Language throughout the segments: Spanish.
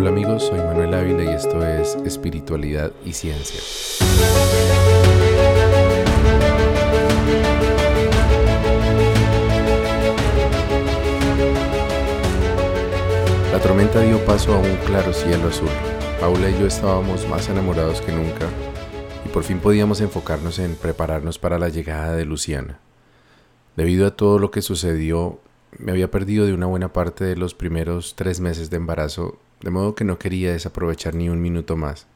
Hola amigos, soy Manuel Ávila y esto es Espiritualidad y Ciencia. La tormenta dio paso a un claro cielo azul. Paula y yo estábamos más enamorados que nunca y por fin podíamos enfocarnos en prepararnos para la llegada de Luciana. Debido a todo lo que sucedió, me había perdido de una buena parte de los primeros tres meses de embarazo, de modo que no quería desaprovechar ni un minuto más.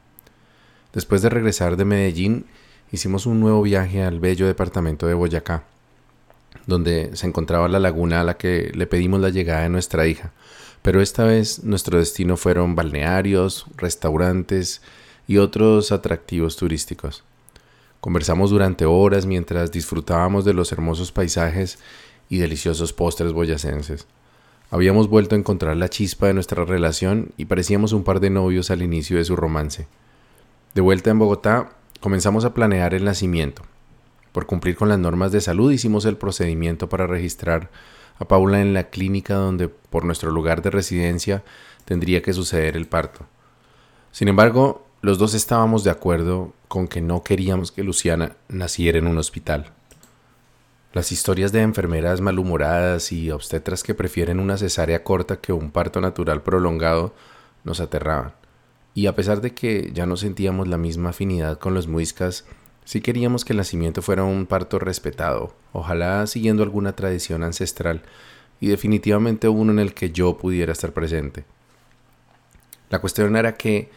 Después de regresar de Medellín, hicimos un nuevo viaje al bello departamento de Boyacá, donde se encontraba la laguna a la que le pedimos la llegada de nuestra hija, pero esta vez nuestro destino fueron balnearios, restaurantes y otros atractivos turísticos. Conversamos durante horas mientras disfrutábamos de los hermosos paisajes y deliciosos postres boyacenses. Habíamos vuelto a encontrar la chispa de nuestra relación y parecíamos un par de novios al inicio de su romance. De vuelta en Bogotá, comenzamos a planear el nacimiento. Por cumplir con las normas de salud hicimos el procedimiento para registrar a Paula en la clínica donde por nuestro lugar de residencia tendría que suceder el parto. Sin embargo, los dos estábamos de acuerdo con que no queríamos que Luciana naciera en un hospital. Las historias de enfermeras malhumoradas y obstetras que prefieren una cesárea corta que un parto natural prolongado nos aterraban. Y a pesar de que ya no sentíamos la misma afinidad con los muiscas, sí queríamos que el nacimiento fuera un parto respetado, ojalá siguiendo alguna tradición ancestral, y definitivamente uno en el que yo pudiera estar presente. La cuestión era que,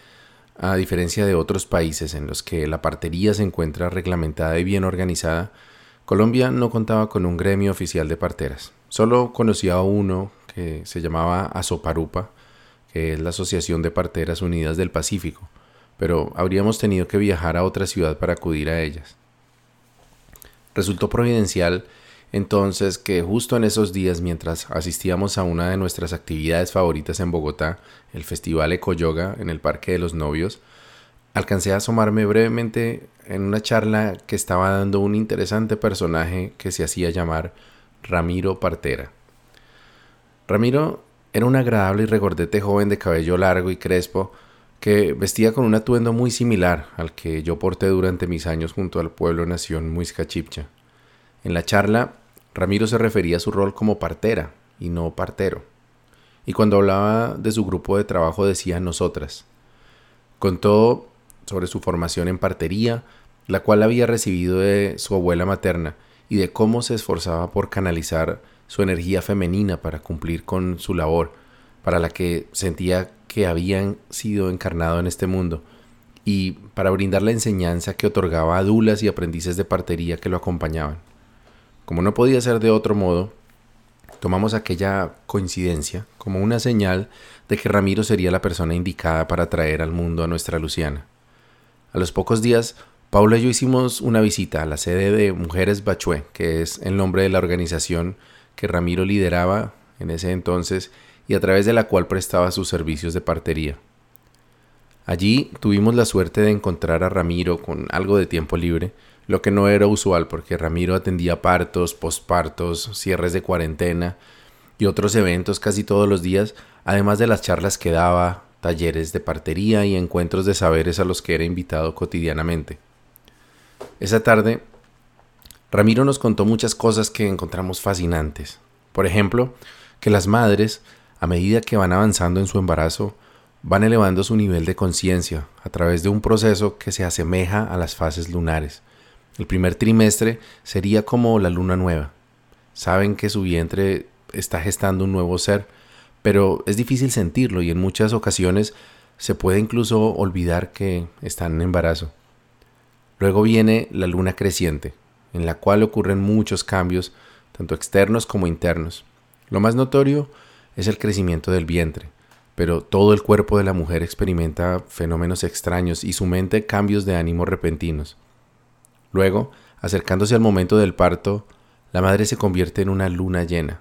a diferencia de otros países en los que la partería se encuentra reglamentada y bien organizada, Colombia no contaba con un gremio oficial de parteras. Solo conocía a uno que se llamaba Asoparupa, que es la Asociación de Parteras Unidas del Pacífico, pero habríamos tenido que viajar a otra ciudad para acudir a ellas. Resultó providencial entonces que justo en esos días mientras asistíamos a una de nuestras actividades favoritas en Bogotá, el Festival Ecoyoga en el Parque de los Novios, alcancé a asomarme brevemente en una charla que estaba dando un interesante personaje que se hacía llamar Ramiro Partera. Ramiro era un agradable y regordete joven de cabello largo y crespo que vestía con un atuendo muy similar al que yo porté durante mis años junto al pueblo nación Muisca Chipcha. En la charla, Ramiro se refería a su rol como partera y no partero. Y cuando hablaba de su grupo de trabajo decía nosotras. Contó sobre su formación en partería, la cual había recibido de su abuela materna, y de cómo se esforzaba por canalizar su energía femenina para cumplir con su labor, para la que sentía que habían sido encarnado en este mundo, y para brindar la enseñanza que otorgaba a dulas y aprendices de partería que lo acompañaban. Como no podía ser de otro modo, tomamos aquella coincidencia como una señal de que Ramiro sería la persona indicada para traer al mundo a nuestra Luciana. A los pocos días, Paula y yo hicimos una visita a la sede de Mujeres Bachué, que es el nombre de la organización que Ramiro lideraba en ese entonces y a través de la cual prestaba sus servicios de partería. Allí tuvimos la suerte de encontrar a Ramiro con algo de tiempo libre, lo que no era usual porque Ramiro atendía partos, pospartos, cierres de cuarentena y otros eventos casi todos los días, además de las charlas que daba, talleres de partería y encuentros de saberes a los que era invitado cotidianamente. Esa tarde, Ramiro nos contó muchas cosas que encontramos fascinantes. Por ejemplo, que las madres, a medida que van avanzando en su embarazo, van elevando su nivel de conciencia a través de un proceso que se asemeja a las fases lunares. El primer trimestre sería como la luna nueva. Saben que su vientre está gestando un nuevo ser, pero es difícil sentirlo y en muchas ocasiones se puede incluso olvidar que están en embarazo. Luego viene la luna creciente, en la cual ocurren muchos cambios, tanto externos como internos. Lo más notorio es el crecimiento del vientre, pero todo el cuerpo de la mujer experimenta fenómenos extraños y su mente cambios de ánimo repentinos. Luego, acercándose al momento del parto, la madre se convierte en una luna llena,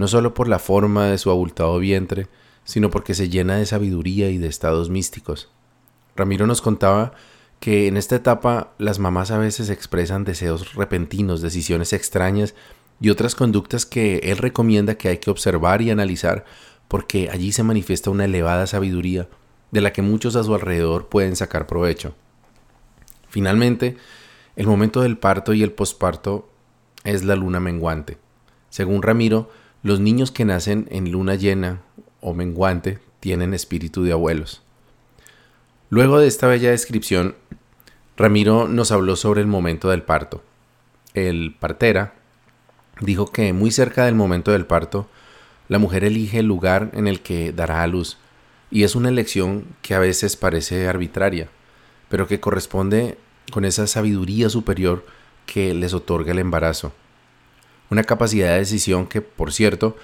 no solo por la forma de su abultado vientre, sino porque se llena de sabiduría y de estados místicos. Ramiro nos contaba que en esta etapa las mamás a veces expresan deseos repentinos, decisiones extrañas y otras conductas que él recomienda que hay que observar y analizar porque allí se manifiesta una elevada sabiduría de la que muchos a su alrededor pueden sacar provecho. Finalmente, el momento del parto y el posparto es la luna menguante. Según Ramiro, los niños que nacen en luna llena o menguante tienen espíritu de abuelos. Luego de esta bella descripción, Ramiro nos habló sobre el momento del parto. El partera dijo que muy cerca del momento del parto, la mujer elige el lugar en el que dará a luz, y es una elección que a veces parece arbitraria, pero que corresponde con esa sabiduría superior que les otorga el embarazo. Una capacidad de decisión que, por cierto,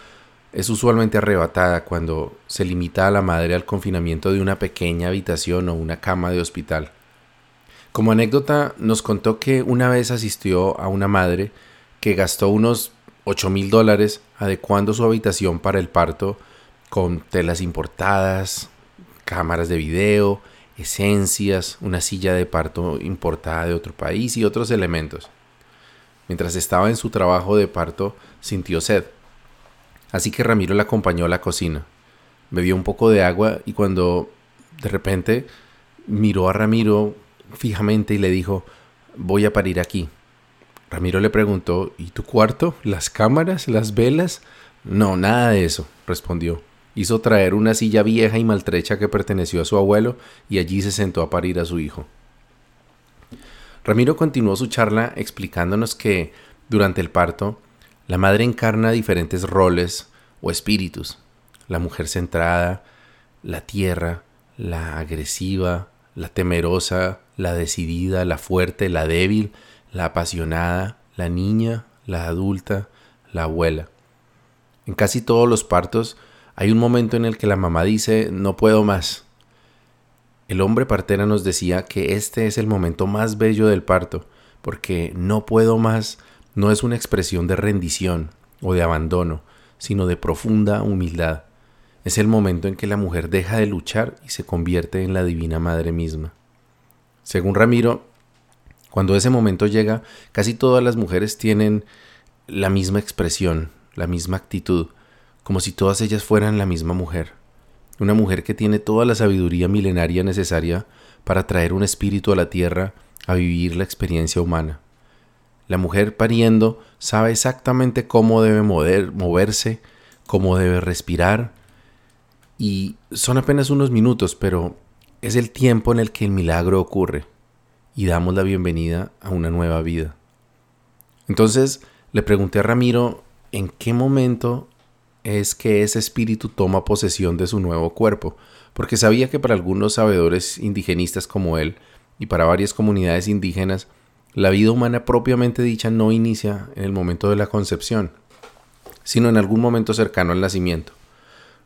es usualmente arrebatada cuando se limita a la madre al confinamiento de una pequeña habitación o una cama de hospital. Como anécdota, nos contó que una vez asistió a una madre que gastó unos 8 mil dólares adecuando su habitación para el parto con telas importadas, cámaras de video, esencias, una silla de parto importada de otro país y otros elementos. Mientras estaba en su trabajo de parto, sintió sed. Así que Ramiro la acompañó a la cocina. Bebió un poco de agua y cuando de repente miró a Ramiro fijamente y le dijo, voy a parir aquí. Ramiro le preguntó, ¿y tu cuarto? ¿Las cámaras? ¿Las velas? No, nada de eso, respondió. Hizo traer una silla vieja y maltrecha que perteneció a su abuelo y allí se sentó a parir a su hijo. Ramiro continuó su charla explicándonos que, durante el parto, la madre encarna diferentes roles o espíritus. La mujer centrada, la tierra, la agresiva, la temerosa, la decidida, la fuerte, la débil, la apasionada, la niña, la adulta, la abuela. En casi todos los partos hay un momento en el que la mamá dice no puedo más. El hombre partera nos decía que este es el momento más bello del parto, porque no puedo más no es una expresión de rendición o de abandono, sino de profunda humildad. Es el momento en que la mujer deja de luchar y se convierte en la divina madre misma. Según Ramiro, cuando ese momento llega, casi todas las mujeres tienen la misma expresión, la misma actitud, como si todas ellas fueran la misma mujer. Una mujer que tiene toda la sabiduría milenaria necesaria para traer un espíritu a la tierra a vivir la experiencia humana. La mujer pariendo sabe exactamente cómo debe moverse, cómo debe respirar, y son apenas unos minutos, pero es el tiempo en el que el milagro ocurre y damos la bienvenida a una nueva vida. Entonces le pregunté a Ramiro en qué momento es que ese espíritu toma posesión de su nuevo cuerpo, porque sabía que para algunos sabedores indigenistas como él y para varias comunidades indígenas, la vida humana propiamente dicha no inicia en el momento de la concepción, sino en algún momento cercano al nacimiento.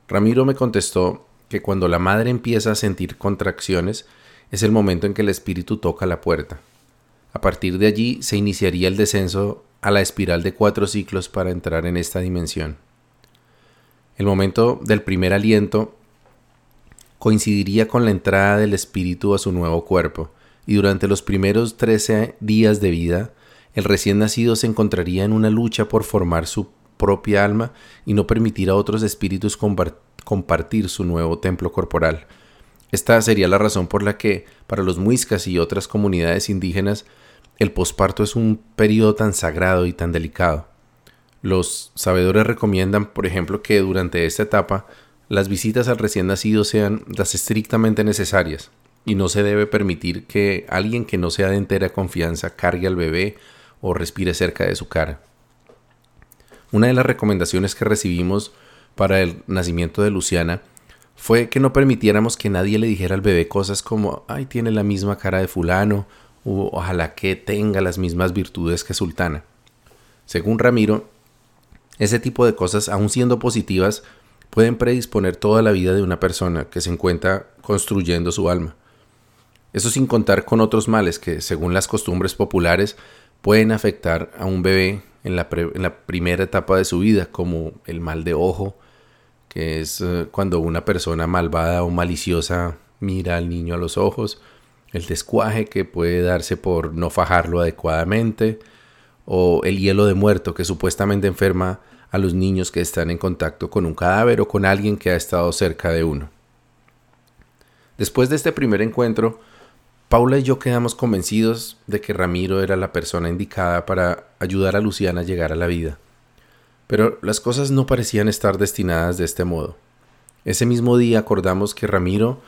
Ramiro me contestó que cuando la madre empieza a sentir contracciones es el momento en que el espíritu toca la puerta. A partir de allí se iniciaría el descenso a la espiral de cuatro ciclos para entrar en esta dimensión. El momento del primer aliento coincidiría con la entrada del espíritu a su nuevo cuerpo, y durante los primeros trece días de vida, el recién nacido se encontraría en una lucha por formar su propia alma y no permitir a otros espíritus compartir su nuevo templo corporal. Esta sería la razón por la que, para los muiscas y otras comunidades indígenas, el posparto es un periodo tan sagrado y tan delicado. Los sabedores recomiendan, por ejemplo, que durante esta etapa las visitas al recién nacido sean las estrictamente necesarias y no se debe permitir que alguien que no sea de entera confianza cargue al bebé o respire cerca de su cara. Una de las recomendaciones que recibimos para el nacimiento de Luciana fue que no permitiéramos que nadie le dijera al bebé cosas como, ay, tiene la misma cara de fulano, o ojalá que tenga las mismas virtudes que Sultana. Según Ramiro, ese tipo de cosas, aun siendo positivas, pueden predisponer toda la vida de una persona que se encuentra construyendo su alma. Eso sin contar con otros males que, según las costumbres populares, pueden afectar a un bebé en la, primera etapa de su vida, como el mal de ojo, que es eh, cuando una persona malvada o maliciosa mira al niño a los ojos, el descuaje que puede darse por no fajarlo adecuadamente, o el hielo de muerto que supuestamente enferma a los niños que están en contacto con un cadáver o con alguien que ha estado cerca de uno. Después de este primer encuentro, Paula y yo quedamos convencidos de que Ramiro era la persona indicada para ayudar a Luciana a llegar a la vida. Pero las cosas no parecían estar destinadas de este modo. Ese mismo día acordamos que Ramiro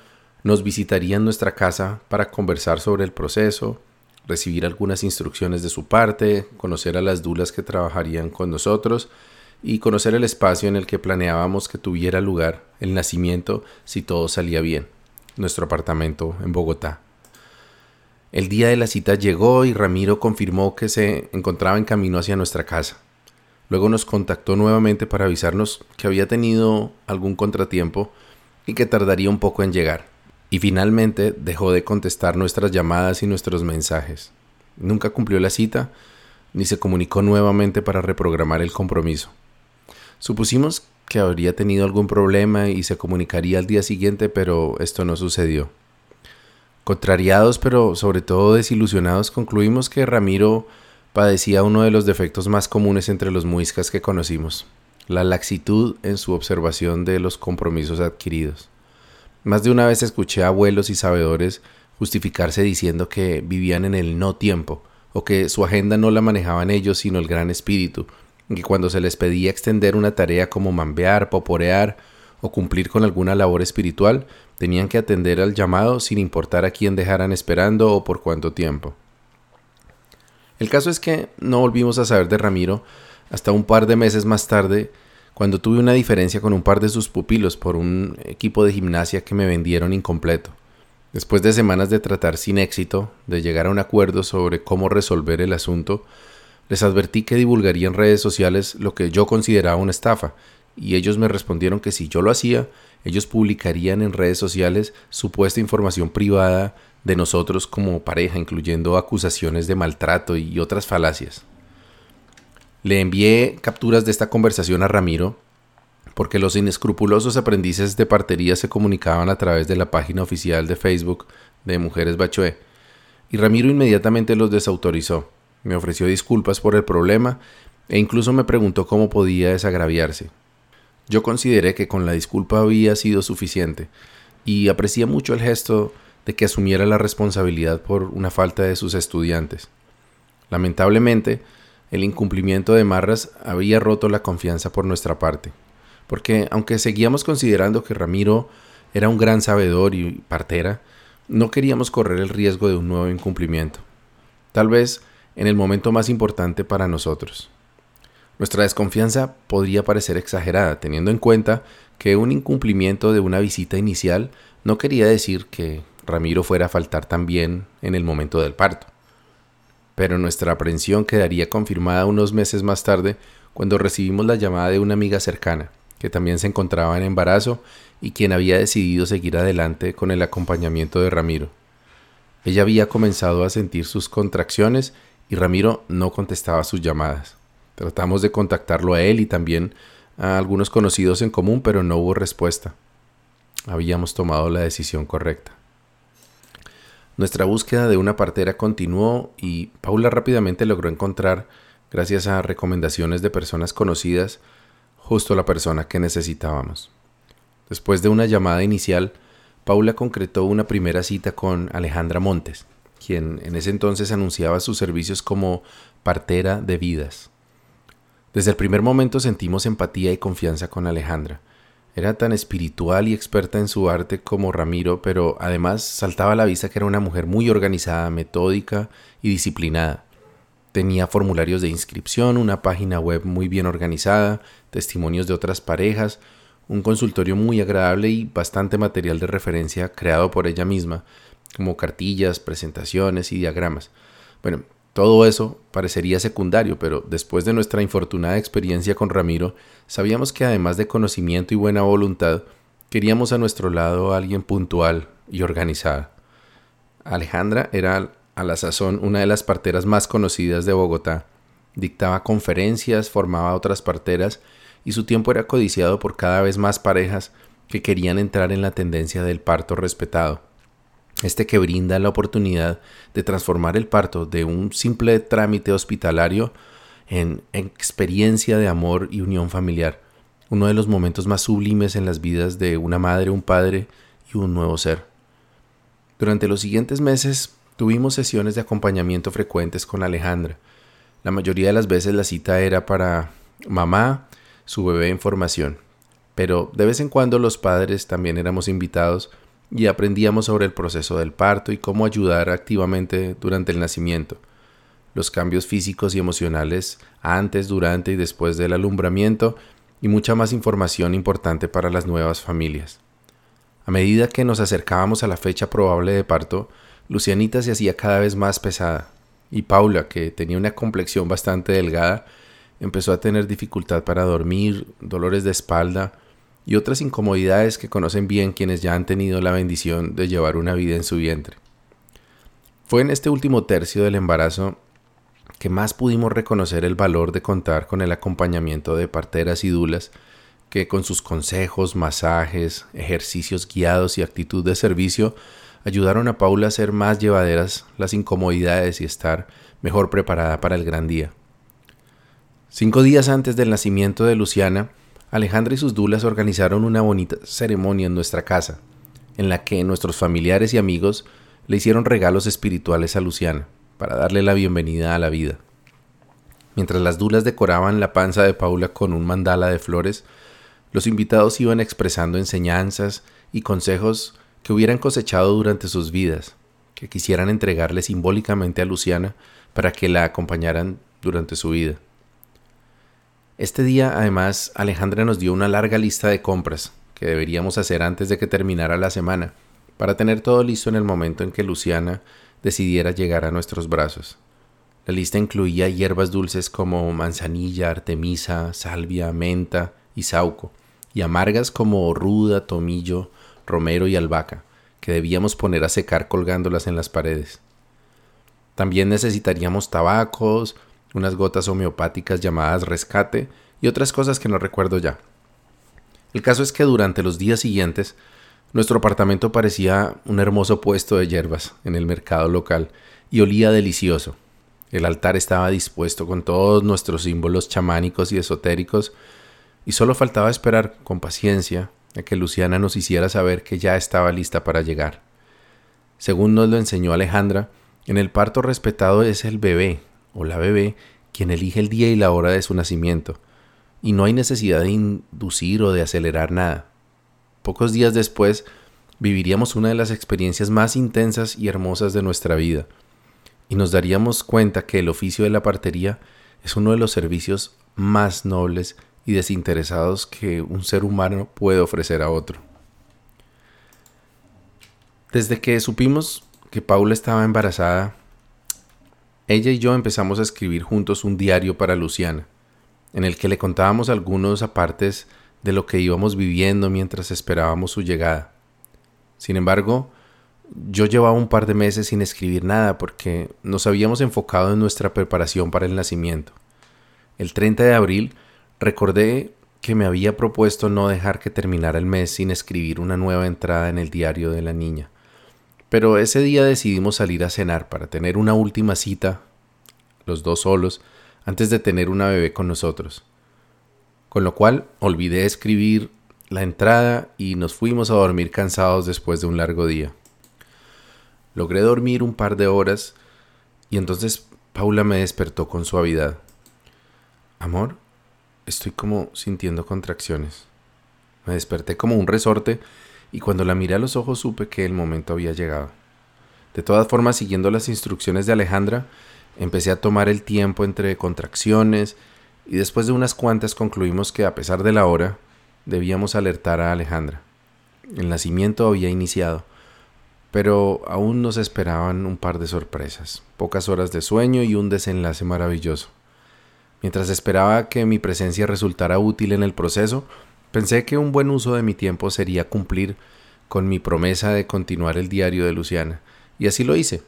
nos visitaría en nuestra casa para conversar sobre el proceso, recibir algunas instrucciones de su parte, conocer a las dulas que trabajarían con nosotros y conocer el espacio en el que planeábamos que tuviera lugar el nacimiento si todo salía bien, nuestro apartamento en Bogotá. El día de la cita llegó y Ramiro confirmó que se encontraba en camino hacia nuestra casa. Luego nos contactó nuevamente para avisarnos que había tenido algún contratiempo y que tardaría un poco en llegar. Y finalmente dejó de contestar nuestras llamadas y nuestros mensajes. Nunca cumplió la cita ni se comunicó nuevamente para reprogramar el compromiso. Supusimos que habría tenido algún problema y se comunicaría al día siguiente, pero esto no sucedió. Contrariados, pero sobre todo desilusionados, concluimos que Ramiro padecía uno de los defectos más comunes entre los muiscas que conocimos, la laxitud en su observación de los compromisos adquiridos. Más de una vez escuché a abuelos y sabedores justificarse diciendo que vivían en el no tiempo, o que su agenda no la manejaban ellos sino el gran espíritu, y que cuando se les pedía extender una tarea como mambear, poporear o cumplir con alguna labor espiritual, Tenían que atender al llamado sin importar a quién dejaran esperando o por cuánto tiempo. El caso es que no volvimos a saber de Ramiro hasta un par de meses más tarde, cuando tuve una diferencia con un par de sus pupilos por un equipo de gimnasia que me vendieron incompleto. Después de semanas de tratar sin éxito de llegar a un acuerdo sobre cómo resolver el asunto, les advertí que divulgaría en redes sociales lo que yo consideraba una estafa, y ellos me respondieron que si yo lo hacía, ellos publicarían en redes sociales supuesta información privada de nosotros como pareja, incluyendo acusaciones de maltrato y otras falacias. Le envié capturas de esta conversación a Ramiro porque los inescrupulosos aprendices de partería se comunicaban a través de la página oficial de Facebook de Mujeres Bachoé, y Ramiro inmediatamente los desautorizó. Me ofreció disculpas por el problema e incluso me preguntó cómo podía desagraviarse. Yo consideré que con la disculpa había sido suficiente y aprecié mucho el gesto de que asumiera la responsabilidad por una falta de sus estudiantes. Lamentablemente, el incumplimiento de Marras había roto la confianza por nuestra parte, porque aunque seguíamos considerando que Ramiro era un gran sabedor y partera, no queríamos correr el riesgo de un nuevo incumplimiento, tal vez en el momento más importante para nosotros. Nuestra desconfianza podría parecer exagerada, teniendo en cuenta que un incumplimiento de una visita inicial no quería decir que Ramiro fuera a faltar también en el momento del parto. Pero nuestra aprensión quedaría confirmada unos meses más tarde cuando recibimos la llamada de una amiga cercana, que también se encontraba en embarazo y quien había decidido seguir adelante con el acompañamiento de Ramiro. Ella había comenzado a sentir sus contracciones y Ramiro no contestaba sus llamadas. Tratamos de contactarlo a él y también a algunos conocidos en común, pero no hubo respuesta. Habíamos tomado la decisión correcta. Nuestra búsqueda de una partera continuó y Paula rápidamente logró encontrar, gracias a recomendaciones de personas conocidas, justo la persona que necesitábamos. Después de una llamada inicial, Paula concretó una primera cita con Alejandra Montes, quien en ese entonces anunciaba sus servicios como partera de vidas. Desde el primer momento sentimos empatía y confianza con Alejandra. Era tan espiritual y experta en su arte como Ramiro, pero además saltaba a la vista que era una mujer muy organizada, metódica y disciplinada. Tenía formularios de inscripción, una página web muy bien organizada, testimonios de otras parejas, un consultorio muy agradable y bastante material de referencia creado por ella misma, como cartillas, presentaciones y diagramas. Bueno, todo eso parecería secundario, pero después de nuestra infortunada experiencia con Ramiro, sabíamos que además de conocimiento y buena voluntad, queríamos a nuestro lado a alguien puntual y organizada. Alejandra era a la sazón una de las parteras más conocidas de Bogotá. Dictaba conferencias, formaba otras parteras y su tiempo era codiciado por cada vez más parejas que querían entrar en la tendencia del parto respetado. Este que brinda la oportunidad de transformar el parto de un simple trámite hospitalario en experiencia de amor y unión familiar, uno de los momentos más sublimes en las vidas de una madre, un padre y un nuevo ser. Durante los siguientes meses tuvimos sesiones de acompañamiento frecuentes con Alejandra. La mayoría de las veces la cita era para mamá, su bebé en formación, pero de vez en cuando los padres también éramos invitados y aprendíamos sobre el proceso del parto y cómo ayudar activamente durante el nacimiento, los cambios físicos y emocionales antes, durante y después del alumbramiento y mucha más información importante para las nuevas familias. A medida que nos acercábamos a la fecha probable de parto, Lucianita se hacía cada vez más pesada, y Paula, que tenía una complexión bastante delgada, empezó a tener dificultad para dormir, dolores de espalda, y otras incomodidades que conocen bien quienes ya han tenido la bendición de llevar una vida en su vientre. Fue en este último tercio del embarazo que más pudimos reconocer el valor de contar con el acompañamiento de parteras y dulas que con sus consejos, masajes, ejercicios guiados y actitud de servicio ayudaron a Paula a ser más llevaderas las incomodidades y estar mejor preparada para el gran día. Cinco días antes del nacimiento de Luciana, Alejandra y sus dulas organizaron una bonita ceremonia en nuestra casa, en la que nuestros familiares y amigos le hicieron regalos espirituales a Luciana, para darle la bienvenida a la vida. Mientras las dulas decoraban la panza de Paula con un mandala de flores, los invitados iban expresando enseñanzas y consejos que hubieran cosechado durante sus vidas, que quisieran entregarle simbólicamente a Luciana para que la acompañaran durante su vida. Este día, además, Alejandra nos dio una larga lista de compras que deberíamos hacer antes de que terminara la semana, para tener todo listo en el momento en que Luciana decidiera llegar a nuestros brazos. La lista incluía hierbas dulces como manzanilla, artemisa, salvia, menta y sauco, y amargas como ruda, tomillo, romero y albahaca, que debíamos poner a secar colgándolas en las paredes. También necesitaríamos tabacos, unas gotas homeopáticas llamadas rescate y otras cosas que no recuerdo ya. El caso es que durante los días siguientes, nuestro apartamento parecía un hermoso puesto de hierbas en el mercado local y olía delicioso. El altar estaba dispuesto con todos nuestros símbolos chamánicos y esotéricos y solo faltaba esperar con paciencia a que Luciana nos hiciera saber que ya estaba lista para llegar. Según nos lo enseñó Alejandra, en el parto respetado es el bebé o la bebé quien elige el día y la hora de su nacimiento, y no hay necesidad de inducir o de acelerar nada. Pocos días después viviríamos una de las experiencias más intensas y hermosas de nuestra vida, y nos daríamos cuenta que el oficio de la partería es uno de los servicios más nobles y desinteresados que un ser humano puede ofrecer a otro. Desde que supimos que Paula estaba embarazada, ella y yo empezamos a escribir juntos un diario para Luciana, en el que le contábamos algunos apartes de lo que íbamos viviendo mientras esperábamos su llegada. Sin embargo, yo llevaba un par de meses sin escribir nada porque nos habíamos enfocado en nuestra preparación para el nacimiento. El 30 de abril recordé que me había propuesto no dejar que terminara el mes sin escribir una nueva entrada en el diario de la niña. Pero ese día decidimos salir a cenar para tener una última cita, los dos solos, antes de tener una bebé con nosotros. Con lo cual olvidé escribir la entrada y nos fuimos a dormir cansados después de un largo día. Logré dormir un par de horas y entonces Paula me despertó con suavidad. Amor, estoy como sintiendo contracciones. Me desperté como un resorte y cuando la miré a los ojos supe que el momento había llegado. De todas formas, siguiendo las instrucciones de Alejandra, empecé a tomar el tiempo entre contracciones y después de unas cuantas concluimos que a pesar de la hora, debíamos alertar a Alejandra. El nacimiento había iniciado, pero aún nos esperaban un par de sorpresas, pocas horas de sueño y un desenlace maravilloso. Mientras esperaba que mi presencia resultara útil en el proceso, Pensé que un buen uso de mi tiempo sería cumplir con mi promesa de continuar el diario de Luciana, y así lo hice.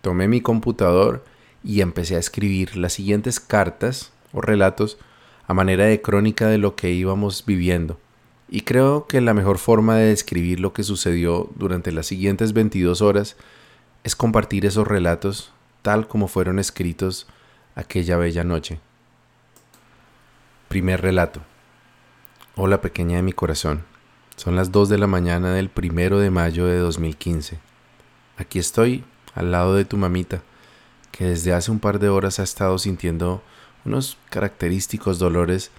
Tomé mi computador y empecé a escribir las siguientes cartas o relatos a manera de crónica de lo que íbamos viviendo y creo que la mejor forma de describir lo que sucedió durante las siguientes 22 horas es compartir esos relatos tal como fueron escritos aquella bella noche. Primer relato. Hola pequeña de mi corazón. Son las 2 de la mañana del primero de mayo de 2015. Aquí estoy, al lado de tu mamita, que desde hace un par de horas ha estado sintiendo unos característicos dolores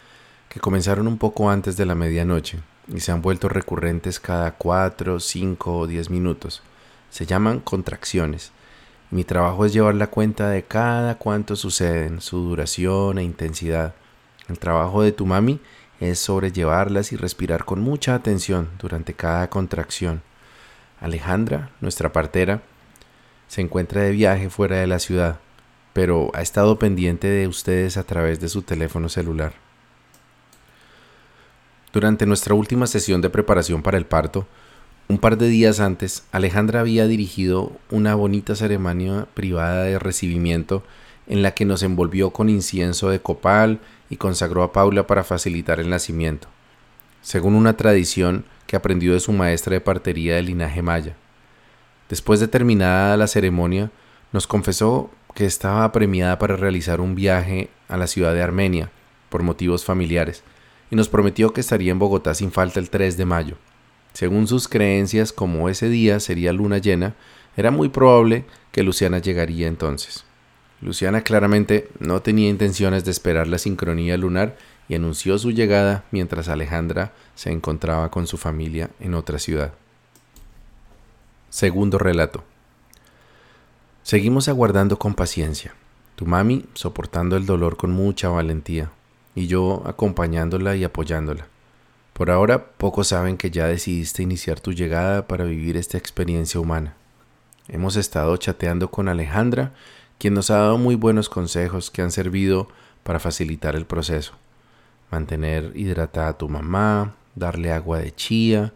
que comenzaron un poco antes de la medianoche y se han vuelto recurrentes cada 4, 5 o 10 minutos. Se llaman contracciones. mi trabajo es llevar la cuenta de cada cuánto suceden, su duración e intensidad. El trabajo de tu mami es sobrellevarlas y respirar con mucha atención durante cada contracción. Alejandra, nuestra partera, se encuentra de viaje fuera de la ciudad, pero ha estado pendiente de ustedes a través de su teléfono celular. Durante nuestra última sesión de preparación para el parto, un par de días antes, Alejandra había dirigido una bonita ceremonia privada de recibimiento en la que nos envolvió con incienso de copal y consagró a Paula para facilitar el nacimiento, según una tradición que aprendió de su maestra de partería del linaje maya. Después de terminada la ceremonia, nos confesó que estaba premiada para realizar un viaje a la ciudad de Armenia por motivos familiares y nos prometió que estaría en Bogotá sin falta el 3 de mayo. Según sus creencias, como ese día sería luna llena, era muy probable que Luciana llegaría entonces. Luciana claramente no tenía intenciones de esperar la sincronía lunar y anunció su llegada mientras Alejandra se encontraba con su familia en otra ciudad. Segundo relato. Seguimos aguardando con paciencia, tu mami soportando el dolor con mucha valentía y yo acompañándola y apoyándola. Por ahora pocos saben que ya decidiste iniciar tu llegada para vivir esta experiencia humana. Hemos estado chateando con Alejandra, quien nos ha dado muy buenos consejos que han servido para facilitar el proceso. Mantener hidratada a tu mamá, darle agua de chía,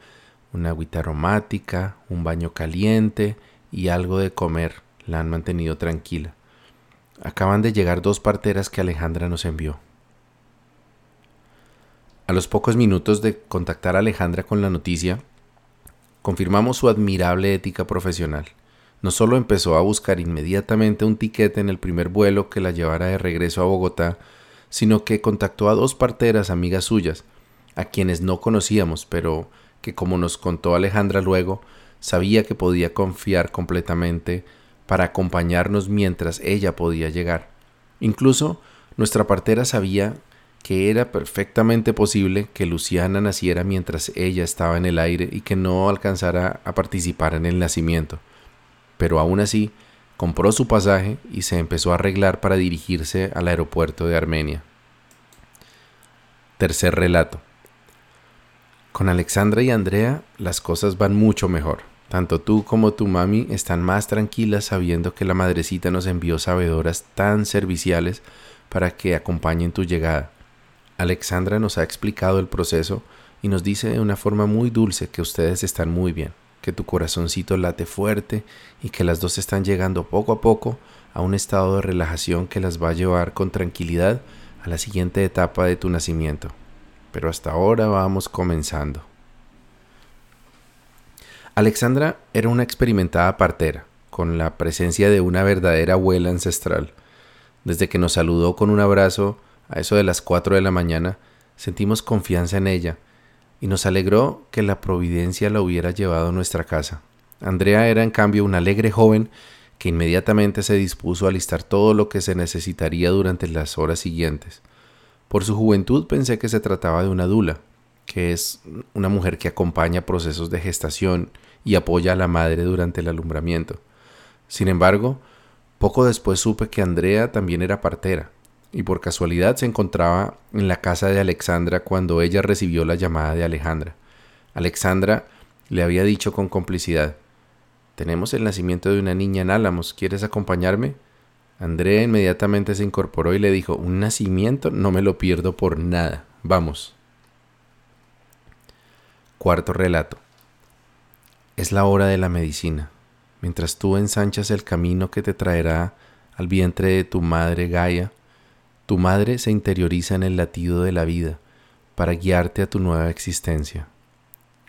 una agüita aromática, un baño caliente y algo de comer la han mantenido tranquila. Acaban de llegar dos parteras que Alejandra nos envió. A los pocos minutos de contactar a Alejandra con la noticia, confirmamos su admirable ética profesional. No solo empezó a buscar inmediatamente un tiquete en el primer vuelo que la llevara de regreso a Bogotá, sino que contactó a dos parteras amigas suyas, a quienes no conocíamos, pero que como nos contó Alejandra luego, sabía que podía confiar completamente para acompañarnos mientras ella podía llegar. Incluso nuestra partera sabía que era perfectamente posible que Luciana naciera mientras ella estaba en el aire y que no alcanzara a participar en el nacimiento. Pero aún así, compró su pasaje y se empezó a arreglar para dirigirse al aeropuerto de Armenia. Tercer relato. Con Alexandra y Andrea las cosas van mucho mejor. Tanto tú como tu mami están más tranquilas sabiendo que la madrecita nos envió sabedoras tan serviciales para que acompañen tu llegada. Alexandra nos ha explicado el proceso y nos dice de una forma muy dulce que ustedes están muy bien, que tu corazoncito late fuerte y que las dos están llegando poco a poco a un estado de relajación que las va a llevar con tranquilidad a la siguiente etapa de tu nacimiento. Pero hasta ahora vamos comenzando. Alexandra era una experimentada partera, con la presencia de una verdadera abuela ancestral. Desde que nos saludó con un abrazo a eso de las cuatro de la mañana, sentimos confianza en ella y nos alegró que la providencia la hubiera llevado a nuestra casa. Andrea era en cambio una alegre joven que inmediatamente se dispuso a listar todo lo que se necesitaría durante las horas siguientes. Por su juventud pensé que se trataba de una dula, que es una mujer que acompaña procesos de gestación y apoya a la madre durante el alumbramiento. Sin embargo, poco después supe que Andrea también era partera, y por casualidad se encontraba en la casa de Alexandra cuando ella recibió la llamada de Alejandra. Alexandra le había dicho con complicidad Tenemos el nacimiento de una niña en Álamos, ¿quieres acompañarme? Andrea inmediatamente se incorporó y le dijo Un nacimiento no me lo pierdo por nada. Vamos. Cuarto relato. Es la hora de la medicina, mientras tú ensanchas el camino que te traerá al vientre de tu madre Gaia, tu madre se interioriza en el latido de la vida, para guiarte a tu nueva existencia.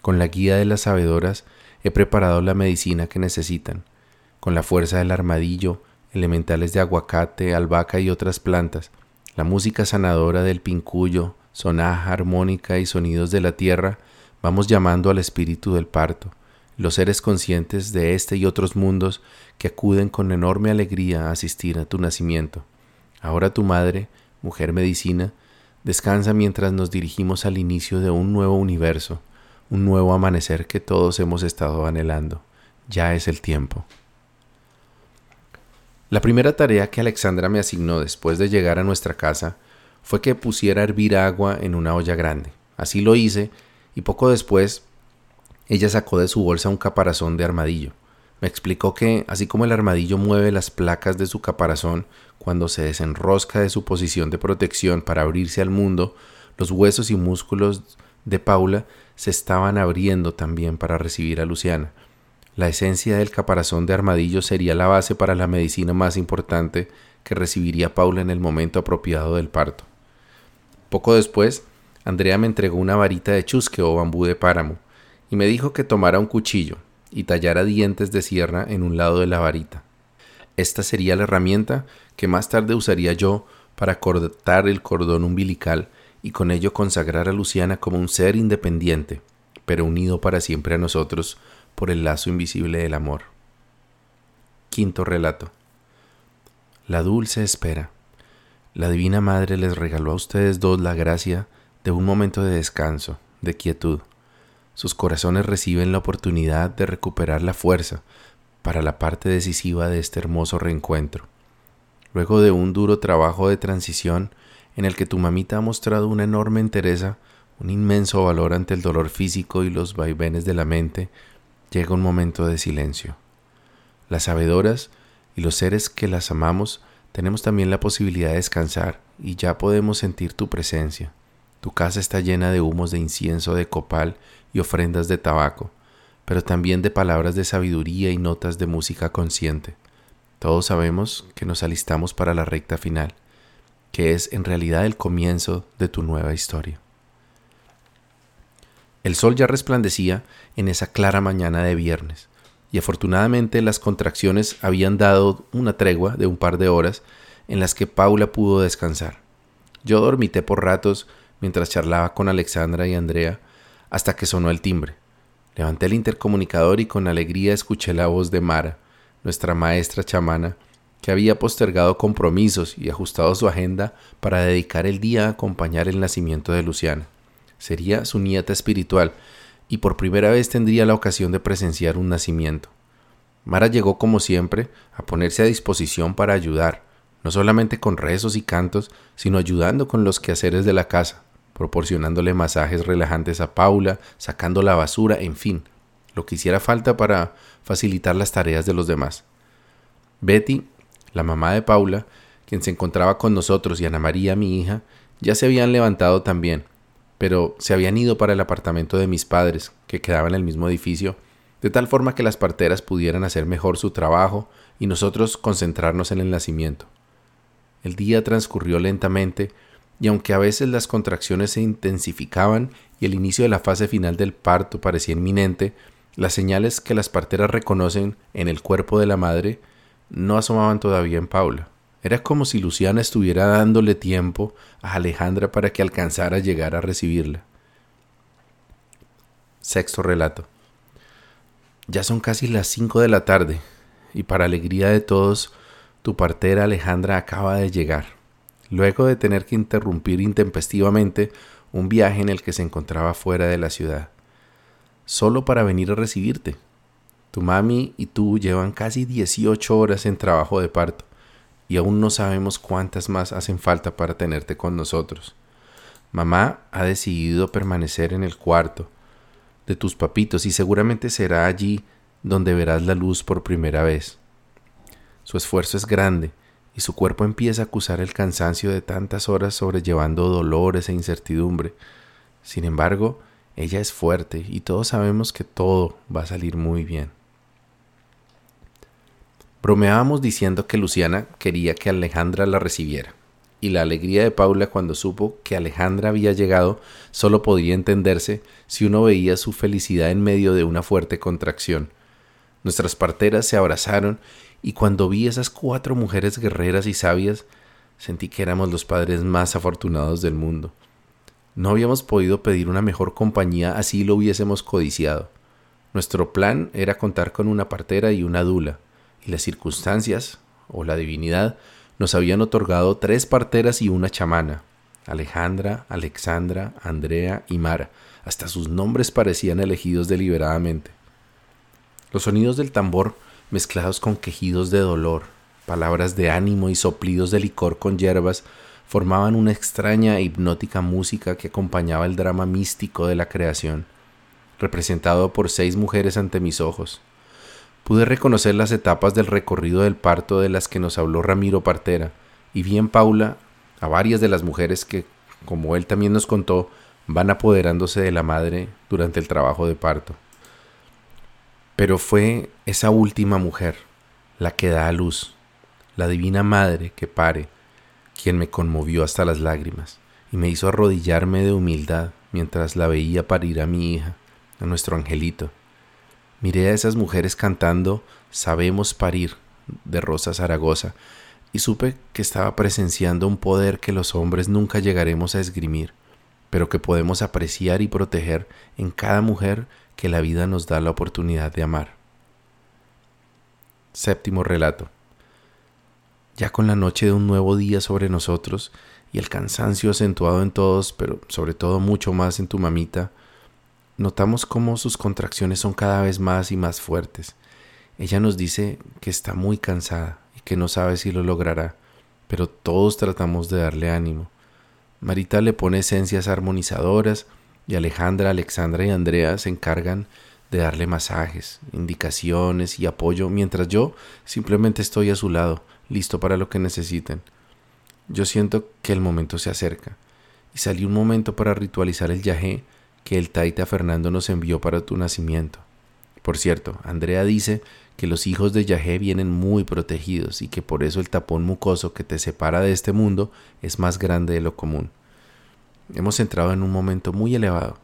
Con la guía de las sabedoras he preparado la medicina que necesitan. Con la fuerza del armadillo, elementales de aguacate, albahaca y otras plantas, la música sanadora del pincuyo, sonaja, armónica y sonidos de la tierra, vamos llamando al espíritu del parto, los seres conscientes de este y otros mundos que acuden con enorme alegría a asistir a tu nacimiento. Ahora tu madre, mujer medicina, descansa mientras nos dirigimos al inicio de un nuevo universo, un nuevo amanecer que todos hemos estado anhelando. Ya es el tiempo. La primera tarea que Alexandra me asignó después de llegar a nuestra casa fue que pusiera a hervir agua en una olla grande. Así lo hice y poco después ella sacó de su bolsa un caparazón de armadillo. Me explicó que, así como el armadillo mueve las placas de su caparazón cuando se desenrosca de su posición de protección para abrirse al mundo, los huesos y músculos de Paula se estaban abriendo también para recibir a Luciana. La esencia del caparazón de armadillo sería la base para la medicina más importante que recibiría Paula en el momento apropiado del parto. Poco después, Andrea me entregó una varita de chusque o bambú de páramo y me dijo que tomara un cuchillo y tallara dientes de sierra en un lado de la varita. Esta sería la herramienta que más tarde usaría yo para cortar el cordón umbilical y con ello consagrar a Luciana como un ser independiente, pero unido para siempre a nosotros por el lazo invisible del amor. Quinto relato. La dulce espera. La Divina Madre les regaló a ustedes dos la gracia de un momento de descanso, de quietud. Sus corazones reciben la oportunidad de recuperar la fuerza para la parte decisiva de este hermoso reencuentro. Luego de un duro trabajo de transición en el que tu mamita ha mostrado una enorme entereza, un inmenso valor ante el dolor físico y los vaivenes de la mente, llega un momento de silencio. Las sabedoras y los seres que las amamos tenemos también la posibilidad de descansar y ya podemos sentir tu presencia. Tu casa está llena de humos de incienso de copal y ofrendas de tabaco, pero también de palabras de sabiduría y notas de música consciente. Todos sabemos que nos alistamos para la recta final, que es en realidad el comienzo de tu nueva historia. El sol ya resplandecía en esa clara mañana de viernes, y afortunadamente las contracciones habían dado una tregua de un par de horas en las que Paula pudo descansar. Yo dormité por ratos mientras charlaba con Alexandra y Andrea hasta que sonó el timbre. Levanté el intercomunicador y con alegría escuché la voz de Mara, nuestra maestra chamana, que había postergado compromisos y ajustado su agenda para dedicar el día a acompañar el nacimiento de Luciana. Sería su nieta espiritual y por primera vez tendría la ocasión de presenciar un nacimiento. Mara llegó como siempre a ponerse a disposición para ayudar, no solamente con rezos y cantos, sino ayudando con los quehaceres de la casa, proporcionándole masajes relajantes a Paula, sacando la basura, en fin, lo que hiciera falta para facilitar las tareas de los demás. Betty, la mamá de Paula, quien se encontraba con nosotros, y Ana María, mi hija, ya se habían levantado también, pero se habían ido para el apartamento de mis padres, que quedaba en el mismo edificio, de tal forma que las parteras pudieran hacer mejor su trabajo y nosotros concentrarnos en el nacimiento. El día transcurrió lentamente, y aunque a veces las contracciones se intensificaban y el inicio de la fase final del parto parecía inminente, las señales que las parteras reconocen en el cuerpo de la madre no asomaban todavía en Paula. Era como si Luciana estuviera dándole tiempo a Alejandra para que alcanzara a llegar a recibirla. Sexto relato. Ya son casi las cinco de la tarde, y para alegría de todos, tu partera Alejandra acaba de llegar luego de tener que interrumpir intempestivamente un viaje en el que se encontraba fuera de la ciudad, solo para venir a recibirte. Tu mami y tú llevan casi 18 horas en trabajo de parto y aún no sabemos cuántas más hacen falta para tenerte con nosotros. Mamá ha decidido permanecer en el cuarto de tus papitos y seguramente será allí donde verás la luz por primera vez. Su esfuerzo es grande su cuerpo empieza a acusar el cansancio de tantas horas sobrellevando dolores e incertidumbre. Sin embargo, ella es fuerte y todos sabemos que todo va a salir muy bien. Bromeábamos diciendo que Luciana quería que Alejandra la recibiera. y la alegría de Paula cuando supo que Alejandra había llegado solo podía entenderse si uno veía su felicidad en medio de una fuerte contracción. Nuestras parteras se abrazaron y cuando vi esas cuatro mujeres guerreras y sabias, sentí que éramos los padres más afortunados del mundo. No habíamos podido pedir una mejor compañía así lo hubiésemos codiciado. Nuestro plan era contar con una partera y una dula, y las circunstancias, o la divinidad, nos habían otorgado tres parteras y una chamana, Alejandra, Alexandra, Andrea y Mara. Hasta sus nombres parecían elegidos deliberadamente. Los sonidos del tambor, mezclados con quejidos de dolor, palabras de ánimo y soplidos de licor con hierbas, formaban una extraña e hipnótica música que acompañaba el drama místico de la creación, representado por seis mujeres ante mis ojos. Pude reconocer las etapas del recorrido del parto de las que nos habló Ramiro Partera, y vi en Paula a varias de las mujeres que, como él también nos contó, van apoderándose de la madre durante el trabajo de parto. Pero fue esa última mujer, la que da a luz, la divina madre que pare, quien me conmovió hasta las lágrimas y me hizo arrodillarme de humildad mientras la veía parir a mi hija, a nuestro angelito. Miré a esas mujeres cantando Sabemos parir de Rosa Zaragoza y supe que estaba presenciando un poder que los hombres nunca llegaremos a esgrimir, pero que podemos apreciar y proteger en cada mujer que la vida nos da la oportunidad de amar. Séptimo relato. Ya con la noche de un nuevo día sobre nosotros y el cansancio acentuado en todos, pero sobre todo mucho más en tu mamita, notamos cómo sus contracciones son cada vez más y más fuertes. Ella nos dice que está muy cansada y que no sabe si lo logrará, pero todos tratamos de darle ánimo. Marita le pone esencias armonizadoras, y Alejandra, Alexandra y Andrea se encargan de darle masajes, indicaciones y apoyo, mientras yo simplemente estoy a su lado, listo para lo que necesiten. Yo siento que el momento se acerca, y salí un momento para ritualizar el yajé que el Taita Fernando nos envió para tu nacimiento. Por cierto, Andrea dice que los hijos de Yahé vienen muy protegidos y que por eso el tapón mucoso que te separa de este mundo es más grande de lo común. Hemos entrado en un momento muy elevado.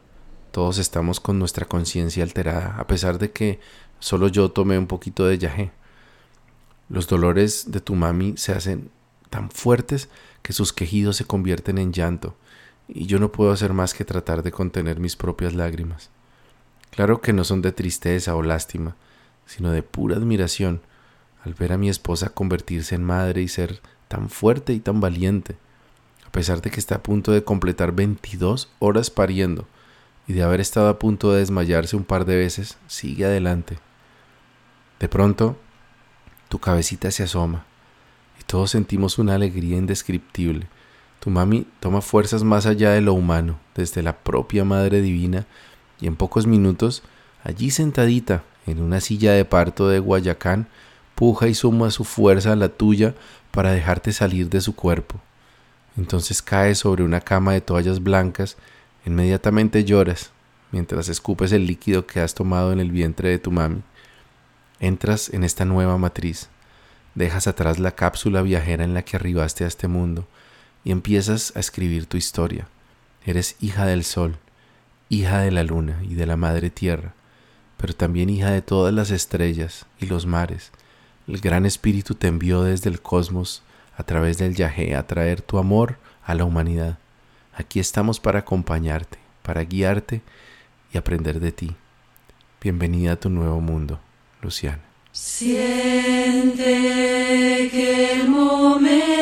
Todos estamos con nuestra conciencia alterada, a pesar de que solo yo tomé un poquito de yagé. Los dolores de tu mami se hacen tan fuertes que sus quejidos se convierten en llanto, y yo no puedo hacer más que tratar de contener mis propias lágrimas. Claro que no son de tristeza o lástima, sino de pura admiración al ver a mi esposa convertirse en madre y ser tan fuerte y tan valiente a pesar de que está a punto de completar 22 horas pariendo y de haber estado a punto de desmayarse un par de veces, sigue adelante. De pronto, tu cabecita se asoma y todos sentimos una alegría indescriptible. Tu mami toma fuerzas más allá de lo humano, desde la propia Madre Divina, y en pocos minutos, allí sentadita en una silla de parto de Guayacán, puja y suma su fuerza a la tuya para dejarte salir de su cuerpo. Entonces caes sobre una cama de toallas blancas, inmediatamente lloras mientras escupes el líquido que has tomado en el vientre de tu mami. Entras en esta nueva matriz, dejas atrás la cápsula viajera en la que arribaste a este mundo y empiezas a escribir tu historia. Eres hija del sol, hija de la luna y de la madre tierra, pero también hija de todas las estrellas y los mares. El gran espíritu te envió desde el cosmos a través del yagé a traer tu amor a la humanidad. Aquí estamos para acompañarte, para guiarte y aprender de ti. Bienvenida a tu nuevo mundo, Luciana. Siente que momento